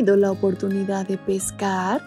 Tenido la oportunidad de pescar?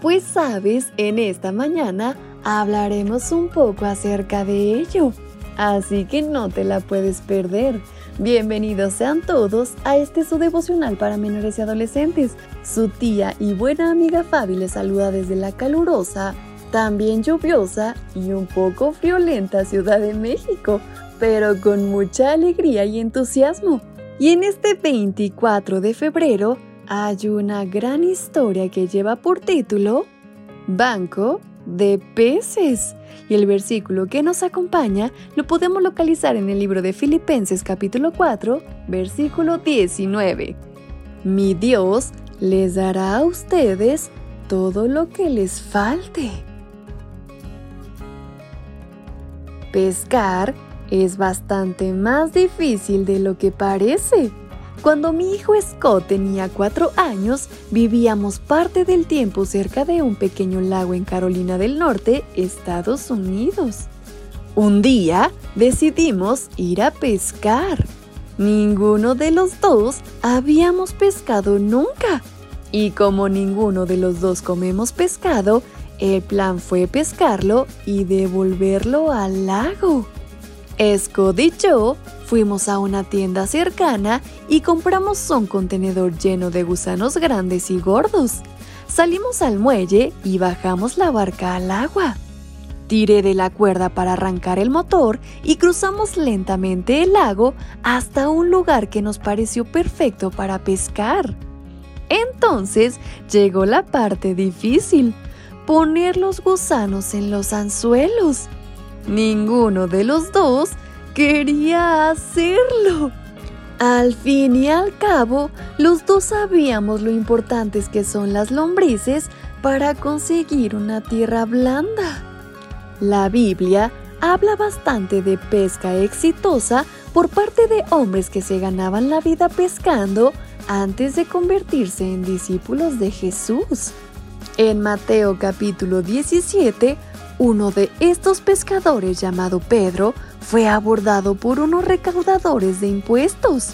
Pues sabes, en esta mañana hablaremos un poco acerca de ello. Así que no te la puedes perder. Bienvenidos sean todos a este su devocional para menores y adolescentes. Su tía y buena amiga Fabi les saluda desde la calurosa, también lluviosa y un poco friolenta Ciudad de México, pero con mucha alegría y entusiasmo. Y en este 24 de febrero hay una gran historia que lleva por título Banco de peces. Y el versículo que nos acompaña lo podemos localizar en el libro de Filipenses capítulo 4, versículo 19. Mi Dios les dará a ustedes todo lo que les falte. Pescar es bastante más difícil de lo que parece. Cuando mi hijo Scott tenía cuatro años, vivíamos parte del tiempo cerca de un pequeño lago en Carolina del Norte, Estados Unidos. Un día decidimos ir a pescar. Ninguno de los dos habíamos pescado nunca. Y como ninguno de los dos comemos pescado, el plan fue pescarlo y devolverlo al lago. Scott yo fuimos a una tienda cercana y compramos un contenedor lleno de gusanos grandes y gordos. Salimos al muelle y bajamos la barca al agua. Tiré de la cuerda para arrancar el motor y cruzamos lentamente el lago hasta un lugar que nos pareció perfecto para pescar. Entonces llegó la parte difícil, poner los gusanos en los anzuelos. Ninguno de los dos quería hacerlo. Al fin y al cabo, los dos sabíamos lo importantes que son las lombrices para conseguir una tierra blanda. La Biblia habla bastante de pesca exitosa por parte de hombres que se ganaban la vida pescando antes de convertirse en discípulos de Jesús. En Mateo capítulo 17, uno de estos pescadores llamado Pedro fue abordado por unos recaudadores de impuestos.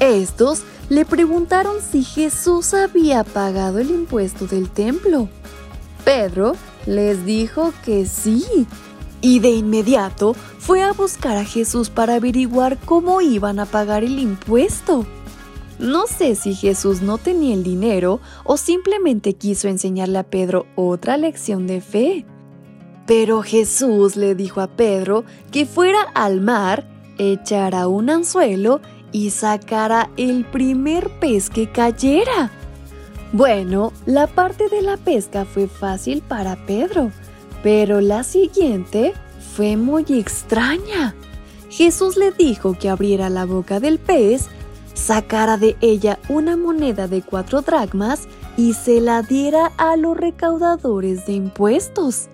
Estos le preguntaron si Jesús había pagado el impuesto del templo. Pedro les dijo que sí, y de inmediato fue a buscar a Jesús para averiguar cómo iban a pagar el impuesto. No sé si Jesús no tenía el dinero o simplemente quiso enseñarle a Pedro otra lección de fe. Pero Jesús le dijo a Pedro que fuera al mar, echara un anzuelo y sacara el primer pez que cayera. Bueno, la parte de la pesca fue fácil para Pedro, pero la siguiente fue muy extraña. Jesús le dijo que abriera la boca del pez, sacara de ella una moneda de cuatro dracmas y se la diera a los recaudadores de impuestos.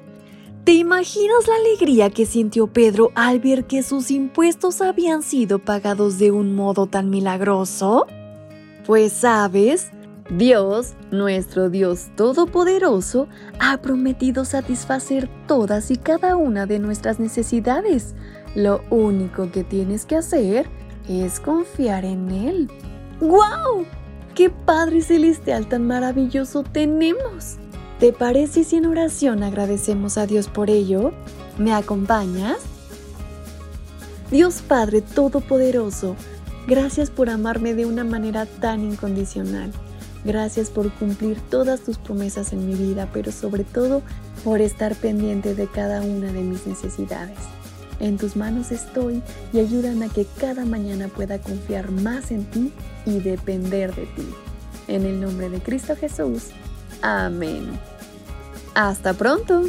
¿Te imaginas la alegría que sintió Pedro al ver que sus impuestos habían sido pagados de un modo tan milagroso? Pues sabes, Dios, nuestro Dios Todopoderoso, ha prometido satisfacer todas y cada una de nuestras necesidades. Lo único que tienes que hacer es confiar en Él. ¡Guau! ¡Qué Padre Celestial tan maravilloso tenemos! ¿Te parece si en oración agradecemos a Dios por ello? ¿Me acompañas? Dios Padre Todopoderoso, gracias por amarme de una manera tan incondicional. Gracias por cumplir todas tus promesas en mi vida, pero sobre todo por estar pendiente de cada una de mis necesidades. En tus manos estoy y ayúdame a que cada mañana pueda confiar más en ti y depender de ti. En el nombre de Cristo Jesús. Amén. Hasta pronto.